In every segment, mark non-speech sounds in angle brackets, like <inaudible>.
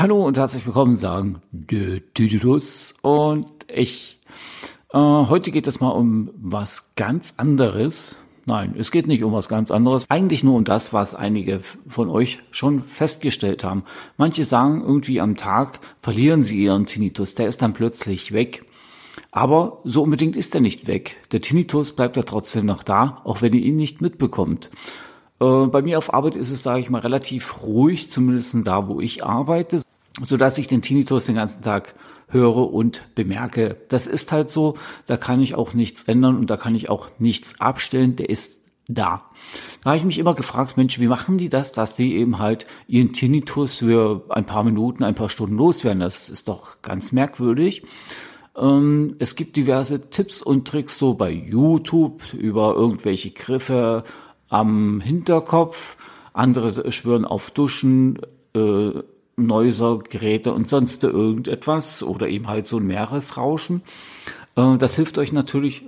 Hallo und herzlich willkommen, sagen Tüdelus und ich. Äh, heute geht es mal um was ganz anderes. Nein, es geht nicht um was ganz anderes. Eigentlich nur um das, was einige von euch schon festgestellt haben. Manche sagen irgendwie am Tag verlieren sie ihren Tinnitus. Der ist dann plötzlich weg. Aber so unbedingt ist er nicht weg. Der Tinnitus bleibt ja trotzdem noch da, auch wenn ihr ihn nicht mitbekommt. Äh, bei mir auf Arbeit ist es, sage ich mal, relativ ruhig, zumindest da, wo ich arbeite, so dass ich den Tinnitus den ganzen Tag höre und bemerke. Das ist halt so, da kann ich auch nichts ändern und da kann ich auch nichts abstellen, der ist da. Da habe ich mich immer gefragt, Mensch, wie machen die das, dass die eben halt ihren Tinnitus für ein paar Minuten, ein paar Stunden loswerden? Das ist doch ganz merkwürdig. Ähm, es gibt diverse Tipps und Tricks so bei YouTube über irgendwelche Griffe, am Hinterkopf, andere schwören auf Duschen, äh, Neuser, Geräte und sonst irgendetwas oder eben halt so ein Meeresrauschen. Äh, das hilft euch natürlich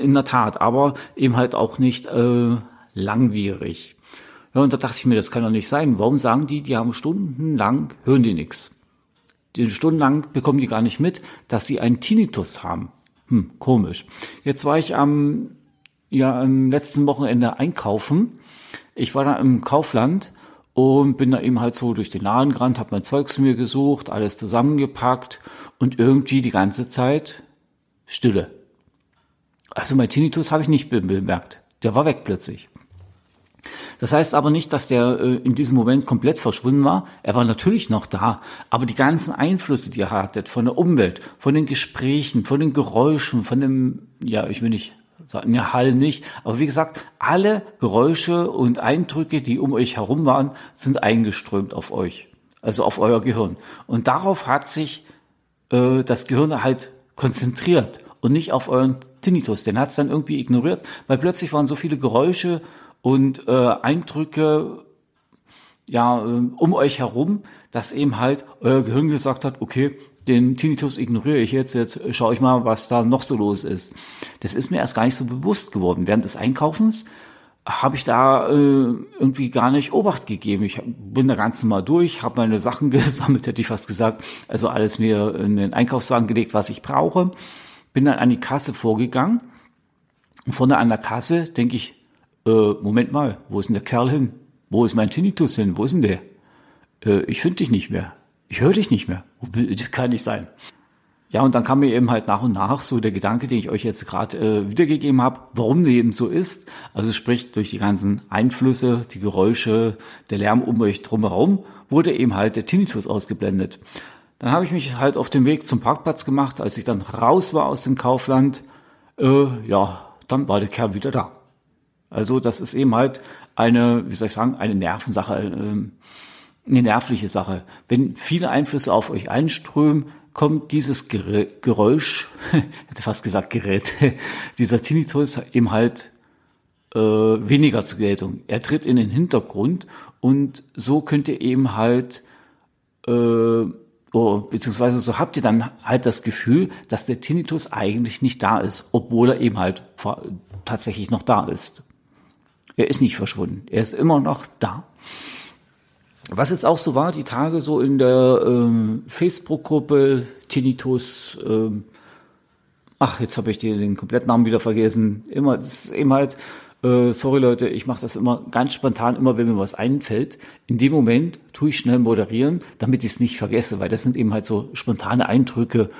in der Tat, aber eben halt auch nicht äh, langwierig. Ja, und da dachte ich mir, das kann doch nicht sein. Warum sagen die, die haben stundenlang, hören die nichts? Stundenlang bekommen die gar nicht mit, dass sie einen Tinnitus haben. Hm, komisch. Jetzt war ich am ja am letzten Wochenende einkaufen. Ich war da im Kaufland und bin da eben halt so durch den Laden gerannt, habe mein Zeugs mir gesucht, alles zusammengepackt und irgendwie die ganze Zeit Stille. Also mein Tinnitus habe ich nicht bemerkt. Der war weg plötzlich. Das heißt aber nicht, dass der äh, in diesem Moment komplett verschwunden war. Er war natürlich noch da, aber die ganzen Einflüsse, die ihr hattet, von der Umwelt, von den Gesprächen, von den Geräuschen, von dem, ja, ich will nicht sagen, ja, Hall nicht. Aber wie gesagt, alle Geräusche und Eindrücke, die um euch herum waren, sind eingeströmt auf euch. Also auf euer Gehirn. Und darauf hat sich äh, das Gehirn halt konzentriert und nicht auf euren Tinnitus. Den hat es dann irgendwie ignoriert, weil plötzlich waren so viele Geräusche und äh, Eindrücke ja äh, um euch herum, dass eben halt euer Gehirn gesagt hat, okay, den Tinnitus ignoriere ich jetzt, jetzt schaue ich mal, was da noch so los ist. Das ist mir erst gar nicht so bewusst geworden. Während des Einkaufens habe ich da äh, irgendwie gar nicht Obacht gegeben. Ich bin da ganz normal durch, habe meine Sachen <laughs> gesammelt, hätte ich fast gesagt. Also alles mir in den Einkaufswagen gelegt, was ich brauche. Bin dann an die Kasse vorgegangen. Und vorne an der Kasse denke ich, äh, Moment mal, wo ist denn der Kerl hin? Wo ist mein Tinnitus hin? Wo ist denn der? Äh, ich finde dich nicht mehr ich höre dich nicht mehr. Das kann nicht sein. Ja, und dann kam mir eben halt nach und nach so der Gedanke, den ich euch jetzt gerade äh, wiedergegeben habe, warum der eben so ist. Also sprich, durch die ganzen Einflüsse, die Geräusche, der Lärm um euch drumherum, wurde eben halt der Tinnitus ausgeblendet. Dann habe ich mich halt auf den Weg zum Parkplatz gemacht. Als ich dann raus war aus dem Kaufland, äh, ja, dann war der Kerl wieder da. Also das ist eben halt eine, wie soll ich sagen, eine Nervensache. Äh, eine nervliche Sache. Wenn viele Einflüsse auf euch einströmen, kommt dieses Geräusch, <laughs> hätte fast gesagt Gerät, <laughs> dieser Tinnitus eben halt äh, weniger zur Geltung. Er tritt in den Hintergrund und so könnt ihr eben halt, äh, oh, beziehungsweise so habt ihr dann halt das Gefühl, dass der Tinnitus eigentlich nicht da ist, obwohl er eben halt tatsächlich noch da ist. Er ist nicht verschwunden, er ist immer noch da. Was jetzt auch so war, die Tage so in der ähm, Facebook-Gruppe Tinnitus, ähm, ach, jetzt habe ich den, den kompletten Namen wieder vergessen. Immer, das ist eben halt, äh, sorry Leute, ich mache das immer ganz spontan, immer wenn mir was einfällt. In dem Moment tue ich schnell moderieren, damit ich es nicht vergesse, weil das sind eben halt so spontane Eindrücke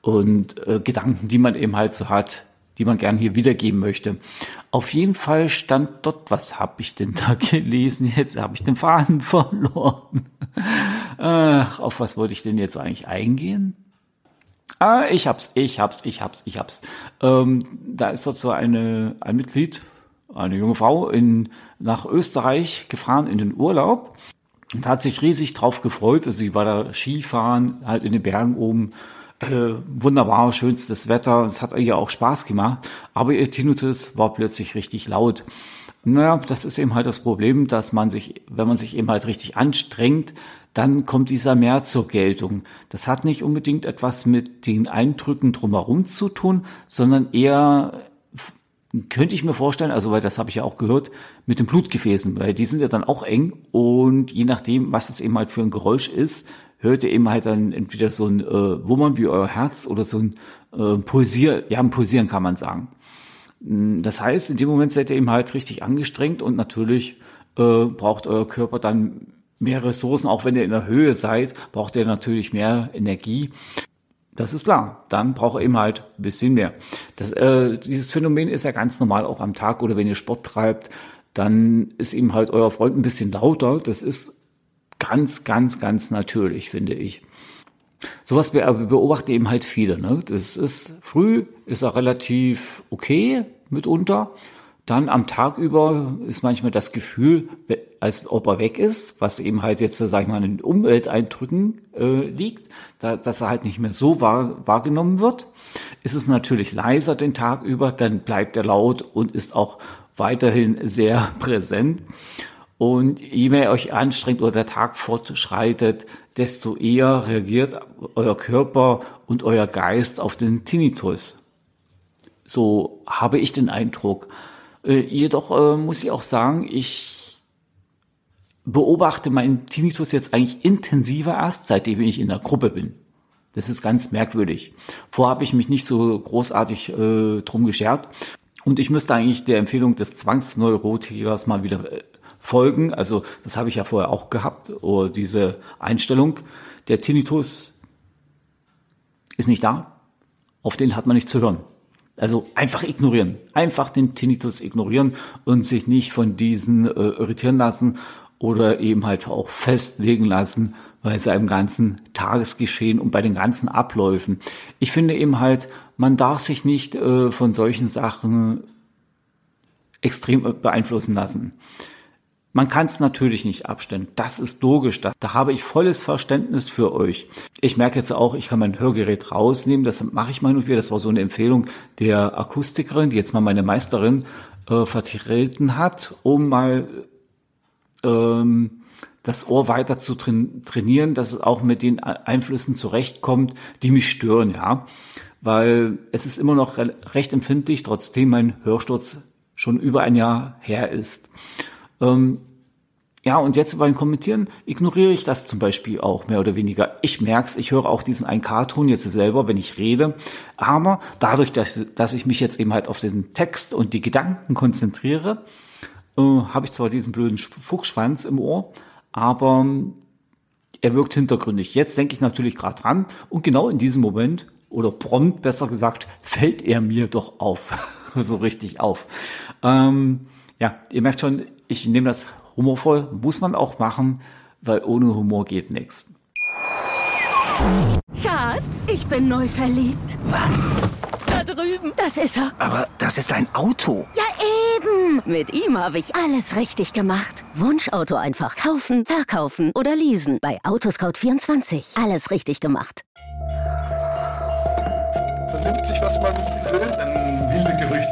und äh, Gedanken, die man eben halt so hat die man gern hier wiedergeben möchte. Auf jeden Fall stand dort, was habe ich denn da <laughs> gelesen? Jetzt habe ich den Faden <laughs> verloren. äh, auf was wollte ich denn jetzt eigentlich eingehen? Ah, ich hab's, ich hab's, ich hab's, ich hab's. Ähm, da ist dort so eine, ein Mitglied, eine junge Frau in, nach Österreich gefahren in den Urlaub und hat sich riesig drauf gefreut. Also sie war da Skifahren, halt in den Bergen oben äh, wunderbar, schönstes Wetter, es hat ihr auch Spaß gemacht, aber ihr Tinnitus war plötzlich richtig laut. Naja, das ist eben halt das Problem, dass man sich, wenn man sich eben halt richtig anstrengt, dann kommt dieser mehr zur Geltung. Das hat nicht unbedingt etwas mit den Eindrücken drumherum zu tun, sondern eher könnte ich mir vorstellen, also weil das habe ich ja auch gehört, mit den Blutgefäßen, weil die sind ja dann auch eng und je nachdem, was es eben halt für ein Geräusch ist, hört ihr eben halt dann entweder so ein äh, Wummern wie euer Herz oder so ein äh, Pulsier, ja, ein Pulsieren kann man sagen. Mm, das heißt, in dem Moment seid ihr eben halt richtig angestrengt und natürlich äh, braucht euer Körper dann mehr Ressourcen, auch wenn ihr in der Höhe seid, braucht ihr natürlich mehr Energie. Das ist klar. Dann braucht er eben halt ein bisschen mehr. Das, äh, dieses Phänomen ist ja ganz normal auch am Tag oder wenn ihr Sport treibt, dann ist eben halt euer Freund ein bisschen lauter. Das ist ganz, ganz, ganz natürlich, finde ich. Sowas beobachte eben halt viele. Ne? Das ist früh, ist er relativ okay mitunter. Dann am Tag über ist manchmal das Gefühl, als ob er weg ist, was eben halt jetzt, sag ich mal, in den Umwelteindrücken äh, liegt, da, dass er halt nicht mehr so wahr, wahrgenommen wird. Ist es natürlich leiser den Tag über, dann bleibt er laut und ist auch weiterhin sehr <laughs> präsent. Und je mehr ihr euch anstrengt oder der Tag fortschreitet, desto eher reagiert euer Körper und euer Geist auf den Tinnitus. So habe ich den Eindruck. Äh, jedoch äh, muss ich auch sagen, ich beobachte meinen Tinnitus jetzt eigentlich intensiver erst, seitdem ich in der Gruppe bin. Das ist ganz merkwürdig. Vorher habe ich mich nicht so großartig äh, drum geschert. Und ich müsste eigentlich der Empfehlung des Zwangsneurotikers mal wieder äh, folgen. Also das habe ich ja vorher auch gehabt, oder diese Einstellung. Der Tinnitus ist nicht da, auf den hat man nicht zu hören. Also einfach ignorieren. Einfach den Tinnitus ignorieren und sich nicht von diesen äh, irritieren lassen oder eben halt auch festlegen lassen bei seinem ganzen Tagesgeschehen und bei den ganzen Abläufen. Ich finde eben halt, man darf sich nicht äh, von solchen Sachen extrem beeinflussen lassen. Man kann es natürlich nicht abstellen. Das ist logisch. Da, da, habe ich volles Verständnis für euch. Ich merke jetzt auch, ich kann mein Hörgerät rausnehmen. Das mache ich mal und wieder. Das war so eine Empfehlung der Akustikerin, die jetzt mal meine Meisterin äh, vertreten hat, um mal ähm, das Ohr weiter zu trainieren, dass es auch mit den Einflüssen zurechtkommt, die mich stören, ja. Weil es ist immer noch recht empfindlich, trotzdem mein Hörsturz schon über ein Jahr her ist. Ähm, ja, und jetzt beim Kommentieren ignoriere ich das zum Beispiel auch mehr oder weniger. Ich merke es, ich höre auch diesen 1K-Ton jetzt selber, wenn ich rede. Aber dadurch, dass, dass ich mich jetzt eben halt auf den Text und die Gedanken konzentriere, äh, habe ich zwar diesen blöden Fuchsschwanz im Ohr, aber er wirkt hintergründig. Jetzt denke ich natürlich gerade dran und genau in diesem Moment oder prompt besser gesagt, fällt er mir doch auf. <laughs> so richtig auf. Ähm, ja, ihr merkt schon, ich nehme das humorvoll, muss man auch machen, weil ohne Humor geht nichts. Schatz, ich bin neu verliebt. Was? Da drüben. Das ist er. Aber das ist ein Auto. Ja, eben. Mit ihm habe ich alles richtig gemacht. Wunschauto einfach kaufen, verkaufen oder leasen. Bei Autoscout24. Alles richtig gemacht. Vernimmt sich, was man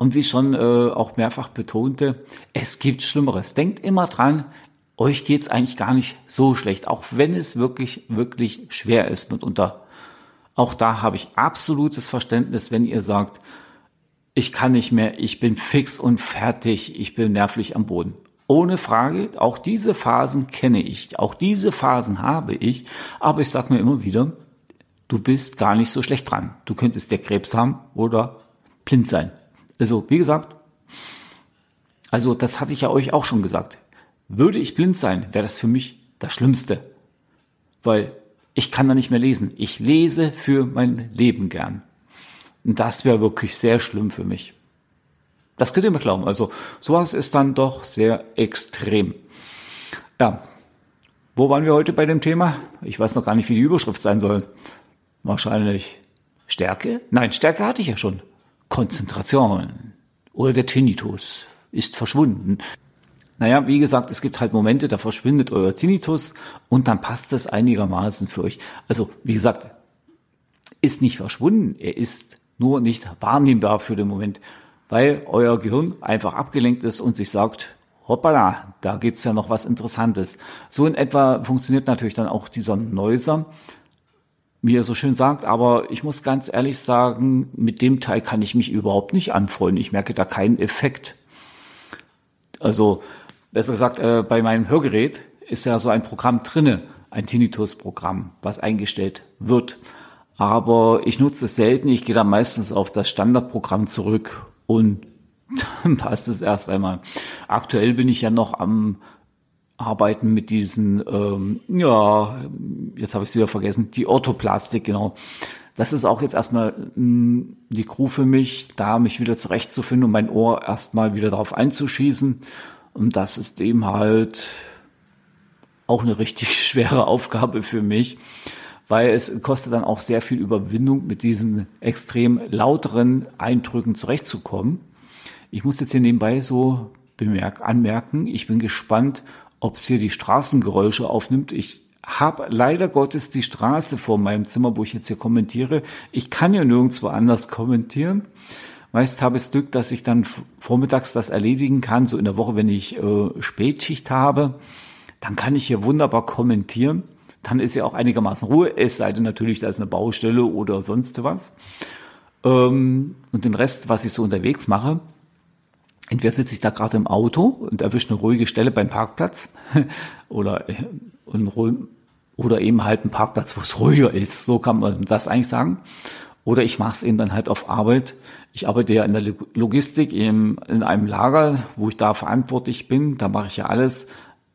Und wie schon äh, auch mehrfach betonte, es gibt Schlimmeres. Denkt immer dran, euch geht's eigentlich gar nicht so schlecht, auch wenn es wirklich, wirklich schwer ist mitunter. Auch da habe ich absolutes Verständnis, wenn ihr sagt, ich kann nicht mehr, ich bin fix und fertig, ich bin nervlich am Boden. Ohne Frage, auch diese Phasen kenne ich, auch diese Phasen habe ich, aber ich sage mir immer wieder, du bist gar nicht so schlecht dran. Du könntest der Krebs haben oder blind sein. Also, wie gesagt, also das hatte ich ja euch auch schon gesagt. Würde ich blind sein, wäre das für mich das Schlimmste. Weil ich kann da nicht mehr lesen. Ich lese für mein Leben gern. Und das wäre wirklich sehr schlimm für mich. Das könnt ihr mir glauben. Also sowas ist dann doch sehr extrem. Ja, wo waren wir heute bei dem Thema? Ich weiß noch gar nicht, wie die Überschrift sein soll. Wahrscheinlich Stärke? Nein, Stärke hatte ich ja schon. Konzentration. Oder der Tinnitus ist verschwunden. Naja, wie gesagt, es gibt halt Momente, da verschwindet euer Tinnitus und dann passt das einigermaßen für euch. Also, wie gesagt, ist nicht verschwunden, er ist nur nicht wahrnehmbar für den Moment, weil euer Gehirn einfach abgelenkt ist und sich sagt, hoppala, da gibt's ja noch was Interessantes. So in etwa funktioniert natürlich dann auch dieser Neuser, wie er so schön sagt, aber ich muss ganz ehrlich sagen, mit dem Teil kann ich mich überhaupt nicht anfreunden. Ich merke da keinen Effekt. Also, besser gesagt, äh, bei meinem Hörgerät ist ja so ein Programm drinne, ein Tinnitus-Programm, was eingestellt wird. Aber ich nutze es selten. Ich gehe da meistens auf das Standardprogramm zurück und <laughs> dann passt es erst einmal. Aktuell bin ich ja noch am Arbeiten mit diesen, ähm, ja, jetzt habe ich es wieder vergessen, die Orthoplastik, genau. Das ist auch jetzt erstmal mh, hm, die Crew für mich, da mich wieder zurechtzufinden und mein Ohr erstmal wieder darauf einzuschießen. Und das ist eben halt auch eine richtig <laughs> schwere Aufgabe für mich, weil es kostet dann auch sehr viel Überwindung, mit diesen extrem lauteren Eindrücken zurechtzukommen. Ich muss jetzt hier nebenbei so bemerk anmerken, ich bin gespannt, ob es hier die Straßengeräusche aufnimmt. Ich habe leider Gottes die Straße vor meinem Zimmer, wo ich jetzt hier kommentiere. Ich kann ja nirgendwo anders kommentieren. Meist habe ich das Glück, dass ich dann vormittags das erledigen kann, so in der Woche, wenn ich äh, Spätschicht habe. Dann kann ich hier wunderbar kommentieren. Dann ist ja auch einigermaßen Ruhe, es sei denn natürlich, da ist eine Baustelle oder sonst was. Ähm, und den Rest, was ich so unterwegs mache, entweder sitze ich da gerade im Auto und erwische eine ruhige Stelle beim Parkplatz <laughs> oder, äh, oder eben halt einen Parkplatz, wo es ruhiger ist. So kann man das eigentlich sagen. Oder ich mache es eben dann halt auf Arbeit. Ich arbeite ja in der Logistik in, in einem Lager, wo ich da verantwortlich bin. Da mache ich ja alles.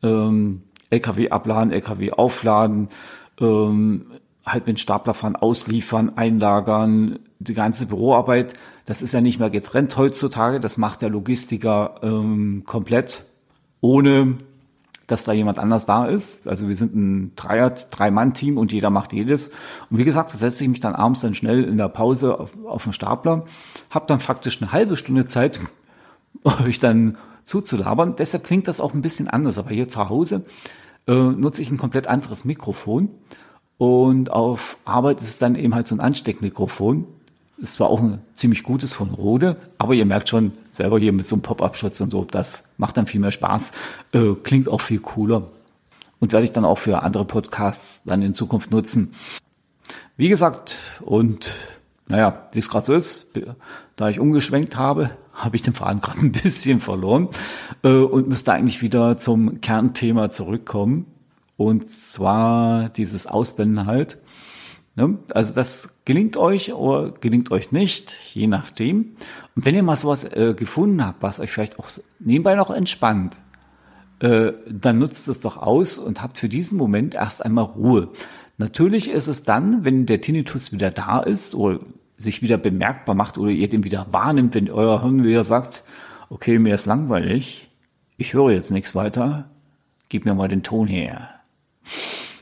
Ähm, LKW abladen, LKW aufladen, ähm, halt mit Stapler fahren, ausliefern, einlagern, die ganze Büroarbeit, das ist ja nicht mehr getrennt heutzutage. Das macht der Logistiker ähm, komplett, ohne dass da jemand anders da ist. Also wir sind ein Dreier, Drei-Mann-Team und jeder macht jedes. Und wie gesagt, da setze ich mich dann abends dann schnell in der Pause auf, auf den Stapler, habe dann faktisch eine halbe Stunde Zeit, <laughs> euch dann zuzulabern. Deshalb klingt das auch ein bisschen anders. Aber hier zu Hause äh, nutze ich ein komplett anderes Mikrofon. Und auf Arbeit ist es dann eben halt so ein Ansteckmikrofon. Es war auch ein ziemlich gutes von Rode, aber ihr merkt schon selber hier mit so einem Pop-Up-Schutz und so, das macht dann viel mehr Spaß, äh, klingt auch viel cooler und werde ich dann auch für andere Podcasts dann in Zukunft nutzen. Wie gesagt, und naja, wie es gerade so ist, da ich umgeschwenkt habe, <laughs> habe ich den Faden gerade ein bisschen verloren äh, und müsste eigentlich wieder zum Kernthema zurückkommen. Und zwar dieses Ausblenden halt. Ne? Also das gelingt euch oder gelingt euch nicht, je nachdem. Und wenn ihr mal sowas äh, gefunden habt, was euch vielleicht auch nebenbei noch entspannt, äh, dann nutzt es doch aus und habt für diesen Moment erst einmal Ruhe. Natürlich ist es dann, wenn der Tinnitus wieder da ist oder sich wieder bemerkbar macht oder ihr den wieder wahrnimmt, wenn euer Hirn wieder sagt, okay, mir ist langweilig, ich höre jetzt nichts weiter, gib mir mal den Ton her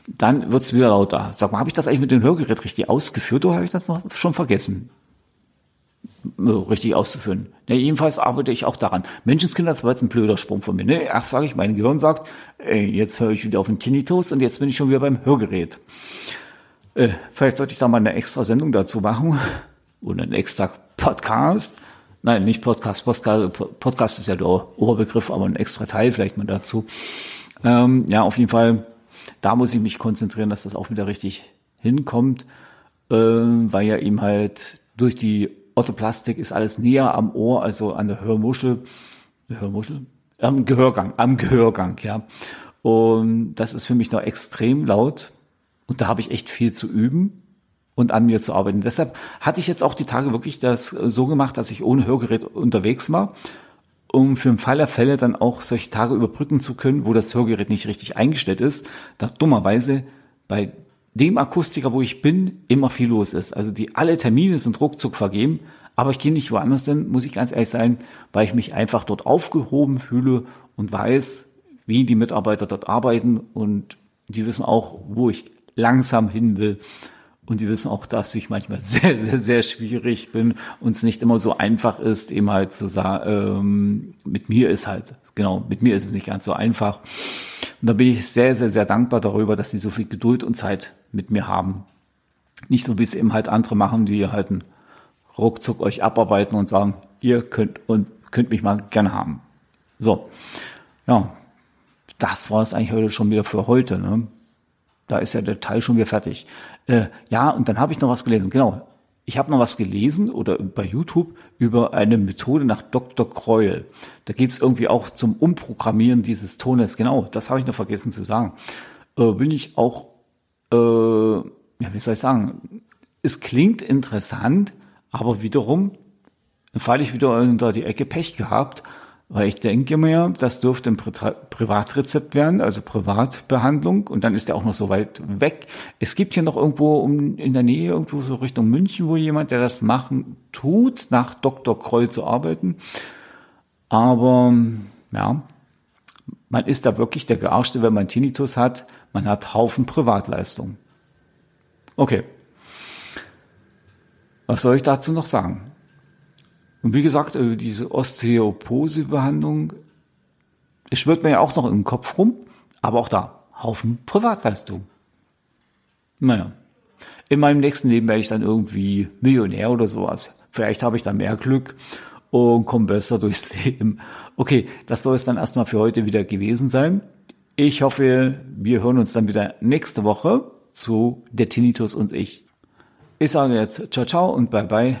dann wird's wieder lauter. Sag mal, habe ich das eigentlich mit dem Hörgerät richtig ausgeführt oder habe ich das noch schon vergessen? richtig auszuführen. Ja, jedenfalls arbeite ich auch daran. Menschenskinder, das war jetzt ein blöder Sprung von mir. Ne? Erst sage ich, mein Gehirn sagt, ey, jetzt höre ich wieder auf den Tinnitus und jetzt bin ich schon wieder beim Hörgerät. Äh, vielleicht sollte ich da mal eine extra Sendung dazu machen oder einen extra Podcast. Nein, nicht Podcast. Podcast, Podcast ist ja der Oberbegriff, aber ein extra Teil vielleicht mal dazu. Ähm, ja, auf jeden Fall da muss ich mich konzentrieren, dass das auch wieder richtig hinkommt, äh, weil ja eben halt durch die Orthoplastik ist alles näher am Ohr, also an der Hörmuschel, Hörmuschel, am Gehörgang, am Gehörgang, ja. Und das ist für mich noch extrem laut und da habe ich echt viel zu üben und an mir zu arbeiten. Deshalb hatte ich jetzt auch die Tage wirklich das so gemacht, dass ich ohne Hörgerät unterwegs war um für den Fall der Fälle dann auch solche Tage überbrücken zu können, wo das Hörgerät nicht richtig eingestellt ist, da dummerweise bei dem Akustiker, wo ich bin, immer viel los ist. Also die alle Termine sind ruckzuck vergeben, aber ich gehe nicht woanders hin, muss ich ganz ehrlich sein, weil ich mich einfach dort aufgehoben fühle und weiß, wie die Mitarbeiter dort arbeiten und die wissen auch, wo ich langsam hin will, Und die wissen auch, dass ich manchmal <laughs> sehr, sehr, sehr schwierig bin und es nicht immer so einfach ist, eben halt zu sagen, ähm, mit mir ist halt, genau, mit mir ist es nicht ganz so einfach. Und da bin ich sehr, sehr, sehr dankbar darüber, dass sie so viel Geduld und Zeit mit mir haben. Nicht so, wie es eben halt andere machen, die halt einen ruckzuck euch abarbeiten und sagen, ihr könnt und könnt mich mal gerne haben. So, ja, das war es eigentlich heute schon wieder für heute. Ne? Da ist ja der Teil schon wieder fertig. Äh, ja, und dann habe ich noch was gelesen. Genau, ich habe noch was gelesen oder bei YouTube über eine Methode nach Dr. Kreul. Da geht es irgendwie auch zum Umprogrammieren dieses Tones. Genau, das habe ich noch vergessen zu sagen. Äh, bin ich auch, äh, ja, wie soll ich sagen, es klingt interessant, aber wiederum falle ich wieder unter die Ecke Pech gehabt weil ich denke mir, das dürfte ein Pri Privatrezept werden, also Privatbehandlung. Und dann ist der auch noch so weit weg. Es gibt hier noch irgendwo in der Nähe, irgendwo so Richtung München, wo jemand, der das machen tut, nach Dr. Kroll zu arbeiten. Aber ja, man ist da wirklich der Gearschte, wenn man Tinnitus hat. Man hat Haufen Privatleistung. Okay. Was soll ich dazu noch sagen? Und wie gesagt, äh, diese Osteoporose-Behandlung, es schwirrt mir ja auch noch im Kopf rum, aber auch da, Haufen Privatleistung. Naja, in meinem nächsten Leben werde ich dann irgendwie Millionär oder sowas. Vielleicht habe ich da mehr Glück und komme besser durchs <laughs> Leben. Okay, das soll es dann erstmal für heute wieder gewesen sein. Ich hoffe, wir hören uns dann wieder nächste Woche zu der Tinnitus und ich. Ich sage jetzt ciao, ciao und bye bye.